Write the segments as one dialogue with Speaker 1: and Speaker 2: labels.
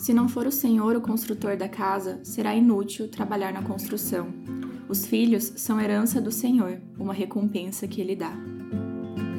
Speaker 1: Se não for o Senhor o construtor da casa, será inútil trabalhar na construção. Os filhos são herança do Senhor, uma recompensa que ele dá.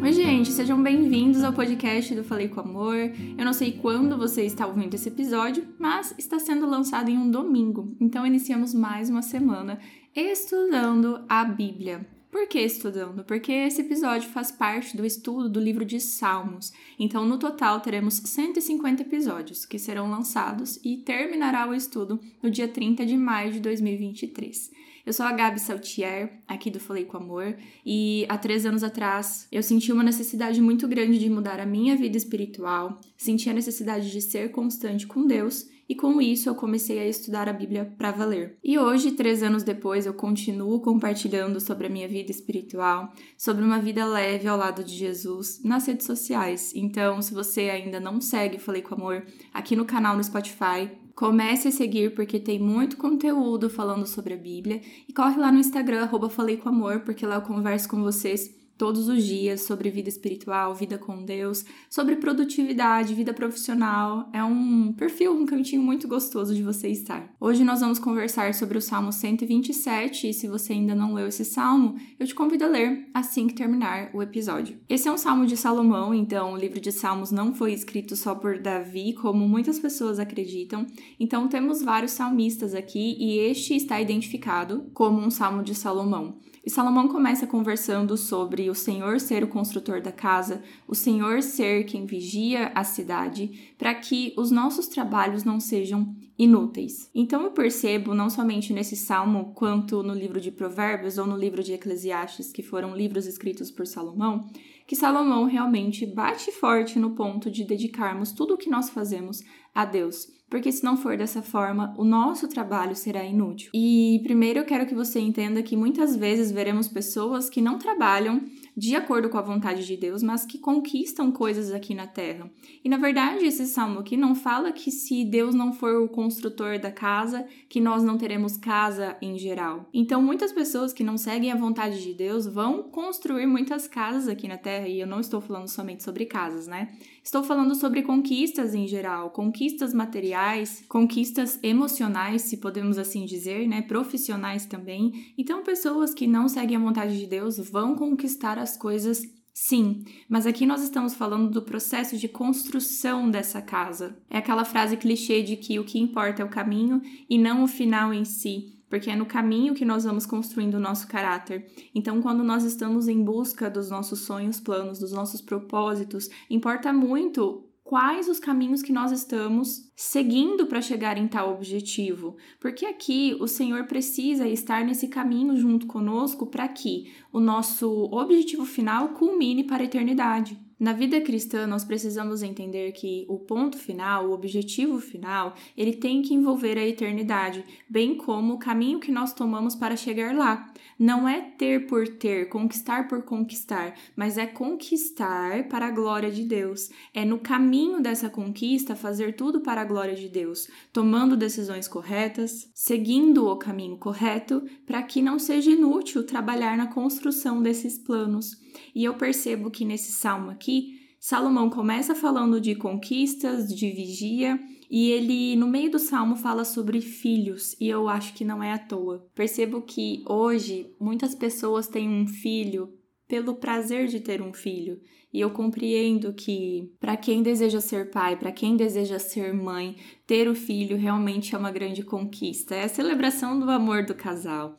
Speaker 1: Oi, gente, sejam bem-vindos ao podcast do Falei com Amor. Eu não sei quando você está ouvindo esse episódio, mas está sendo lançado em um domingo, então iniciamos mais uma semana estudando a Bíblia. Por que estudando? Porque esse episódio faz parte do estudo do livro de Salmos. Então, no total, teremos 150 episódios que serão lançados e terminará o estudo no dia 30 de maio de 2023. Eu sou a Gabi Saltier, aqui do Falei com Amor, e há três anos atrás eu senti uma necessidade muito grande de mudar a minha vida espiritual, senti a necessidade de ser constante com Deus e com isso eu comecei a estudar a Bíblia para valer. E hoje, três anos depois, eu continuo compartilhando sobre a minha vida espiritual, sobre uma vida leve ao lado de Jesus nas redes sociais. Então, se você ainda não segue Falei com Amor aqui no canal no Spotify, Comece a seguir porque tem muito conteúdo falando sobre a Bíblia. E corre lá no Instagram, arroba Falei com Amor, porque lá eu converso com vocês todos os dias sobre vida espiritual, vida com Deus, sobre produtividade, vida profissional. É um perfil, um cantinho muito gostoso de você estar. Hoje nós vamos conversar sobre o Salmo 127 e se você ainda não leu esse salmo, eu te convido a ler assim que terminar o episódio. Esse é um salmo de Salomão, então o livro de Salmos não foi escrito só por Davi, como muitas pessoas acreditam. Então temos vários salmistas aqui e este está identificado como um salmo de Salomão. E Salomão começa conversando sobre o Senhor ser o construtor da casa, o Senhor ser quem vigia a cidade, para que os nossos trabalhos não sejam inúteis. Então eu percebo, não somente nesse salmo, quanto no livro de Provérbios ou no livro de Eclesiastes, que foram livros escritos por Salomão, que Salomão realmente bate forte no ponto de dedicarmos tudo o que nós fazemos a Deus porque se não for dessa forma, o nosso trabalho será inútil. E primeiro eu quero que você entenda que muitas vezes veremos pessoas que não trabalham de acordo com a vontade de Deus, mas que conquistam coisas aqui na terra. E na verdade, esse salmo aqui não fala que se Deus não for o construtor da casa, que nós não teremos casa em geral. Então, muitas pessoas que não seguem a vontade de Deus vão construir muitas casas aqui na terra, e eu não estou falando somente sobre casas, né? Estou falando sobre conquistas em geral, conquistas materiais, conquistas emocionais, se podemos assim dizer, né? Profissionais também. Então, pessoas que não seguem a vontade de Deus vão conquistar as coisas Sim, mas aqui nós estamos falando do processo de construção dessa casa. É aquela frase clichê de que o que importa é o caminho e não o final em si, porque é no caminho que nós vamos construindo o nosso caráter. Então, quando nós estamos em busca dos nossos sonhos, planos, dos nossos propósitos, importa muito quais os caminhos que nós estamos seguindo para chegar em tal objetivo. Porque aqui o Senhor precisa estar nesse caminho junto conosco para que o nosso objetivo final culmine para a eternidade. Na vida cristã, nós precisamos entender que o ponto final, o objetivo final, ele tem que envolver a eternidade, bem como o caminho que nós tomamos para chegar lá. Não é ter por ter, conquistar por conquistar, mas é conquistar para a glória de Deus. É no caminho dessa conquista fazer tudo para a glória de Deus, tomando decisões corretas, seguindo o caminho correto, para que não seja inútil trabalhar na construção desses planos. E eu percebo que nesse salmo aqui, Salomão começa falando de conquistas, de vigia, e ele, no meio do salmo, fala sobre filhos, e eu acho que não é à toa. Percebo que hoje muitas pessoas têm um filho pelo prazer de ter um filho. E eu compreendo que, para quem deseja ser pai, para quem deseja ser mãe, ter o filho realmente é uma grande conquista. É a celebração do amor do casal.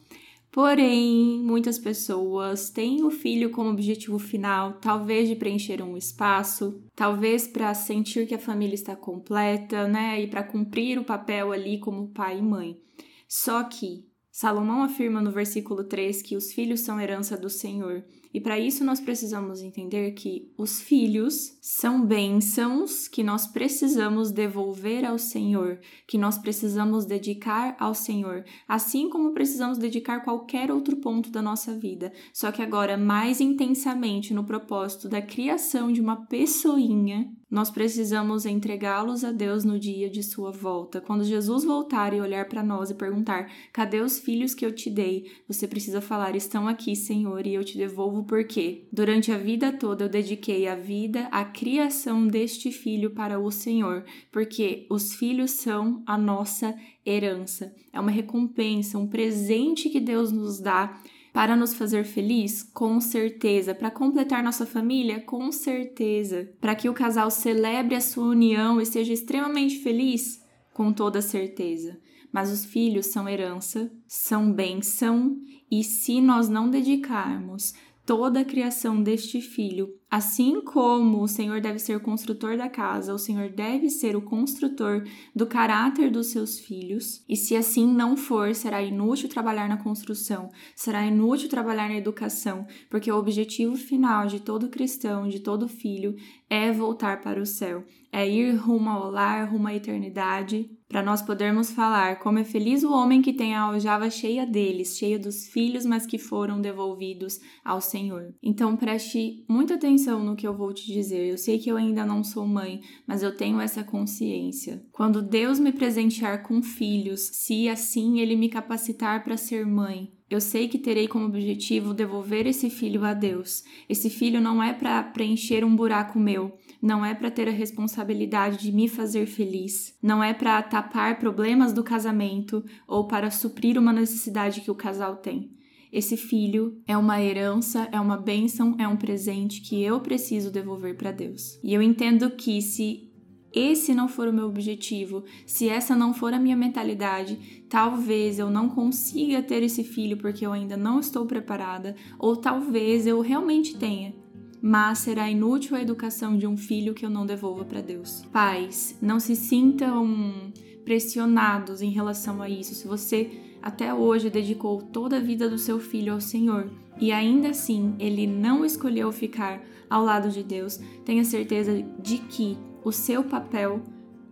Speaker 1: Porém, muitas pessoas têm o filho como objetivo final, talvez de preencher um espaço, talvez para sentir que a família está completa, né? E para cumprir o papel ali como pai e mãe. Só que Salomão afirma no versículo 3 que os filhos são herança do Senhor e para isso nós precisamos entender que os filhos são bênçãos que nós precisamos devolver ao Senhor, que nós precisamos dedicar ao Senhor, assim como precisamos dedicar qualquer outro ponto da nossa vida, só que agora mais intensamente no propósito da criação de uma pessoinha nós precisamos entregá-los a Deus no dia de sua volta. Quando Jesus voltar e olhar para nós e perguntar: Cadê os filhos que eu te dei? Você precisa falar: Estão aqui, Senhor, e eu te devolvo louvo porque, durante a vida toda, eu dediquei a vida, a criação deste filho para o Senhor, porque os filhos são a nossa herança. É uma recompensa, um presente que Deus nos dá para nos fazer feliz? Com certeza. Para completar nossa família? Com certeza. Para que o casal celebre a sua união e seja extremamente feliz? Com toda certeza. Mas os filhos são herança, são bênção, e se nós não dedicarmos toda a criação deste filho. Assim como o Senhor deve ser construtor da casa, o Senhor deve ser o construtor do caráter dos seus filhos. E se assim não for, será inútil trabalhar na construção, será inútil trabalhar na educação, porque o objetivo final de todo cristão, de todo filho, é voltar para o céu, é ir rumo ao lar, rumo à eternidade, para nós podermos falar como é feliz o homem que tem a aljava cheia deles, cheia dos filhos, mas que foram devolvidos ao Senhor. Então preste muita atenção no que eu vou te dizer. Eu sei que eu ainda não sou mãe, mas eu tenho essa consciência. Quando Deus me presentear com filhos, se assim ele me capacitar para ser mãe, eu sei que terei como objetivo devolver esse filho a Deus. Esse filho não é para preencher um buraco meu, não é para ter a responsabilidade de me fazer feliz, não é para tapar problemas do casamento ou para suprir uma necessidade que o casal tem. Esse filho é uma herança, é uma bênção, é um presente que eu preciso devolver para Deus. E eu entendo que se esse não for o meu objetivo, se essa não for a minha mentalidade, talvez eu não consiga ter esse filho porque eu ainda não estou preparada, ou talvez eu realmente tenha, mas será inútil a educação de um filho que eu não devolva para Deus. Pais, não se sintam pressionados em relação a isso. Se você até hoje dedicou toda a vida do seu filho ao Senhor e ainda assim ele não escolheu ficar ao lado de Deus, tenha certeza de que o seu papel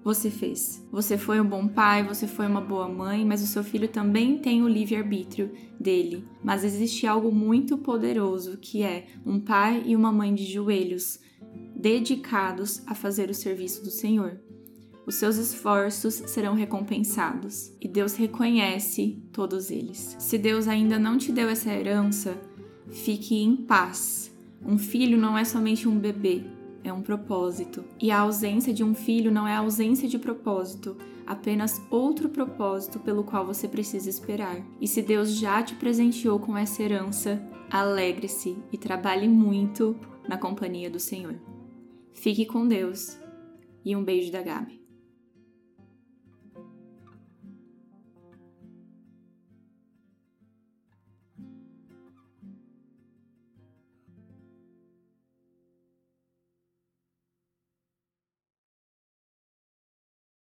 Speaker 1: você fez. Você foi um bom pai, você foi uma boa mãe, mas o seu filho também tem o livre-arbítrio dele. Mas existe algo muito poderoso que é um pai e uma mãe de joelhos dedicados a fazer o serviço do Senhor. Os seus esforços serão recompensados e Deus reconhece todos eles. Se Deus ainda não te deu essa herança, fique em paz. Um filho não é somente um bebê, é um propósito. E a ausência de um filho não é ausência de propósito, apenas outro propósito pelo qual você precisa esperar. E se Deus já te presenteou com essa herança, alegre-se e trabalhe muito na companhia do Senhor. Fique com Deus e um beijo da Gabi.